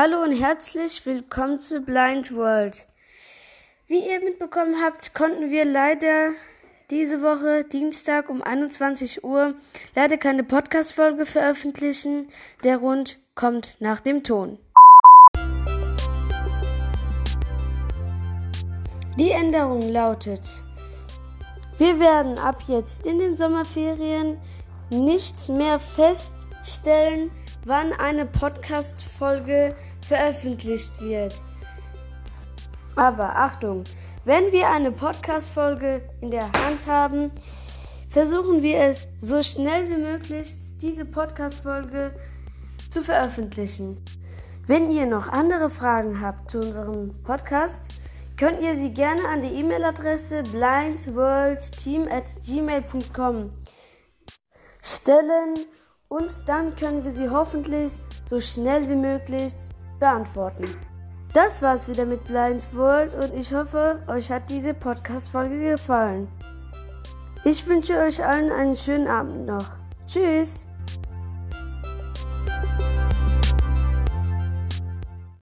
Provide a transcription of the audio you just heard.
Hallo und herzlich willkommen zu Blind World. Wie ihr mitbekommen habt, konnten wir leider diese Woche Dienstag um 21 Uhr leider keine Podcast-Folge veröffentlichen. Der Rund kommt nach dem Ton. Die Änderung lautet, wir werden ab jetzt in den Sommerferien nicht mehr feststellen, wann eine Podcast-Folge veröffentlicht wird. Aber Achtung, wenn wir eine Podcast-Folge in der Hand haben, versuchen wir es so schnell wie möglich, diese Podcast-Folge zu veröffentlichen. Wenn ihr noch andere Fragen habt zu unserem Podcast, könnt ihr sie gerne an die E-Mail-Adresse blindworldteam at gmail.com stellen und dann können wir sie hoffentlich so schnell wie möglich beantworten. Das war's wieder mit Blind World und ich hoffe, euch hat diese Podcast-Folge gefallen. Ich wünsche euch allen einen schönen Abend noch. Tschüss!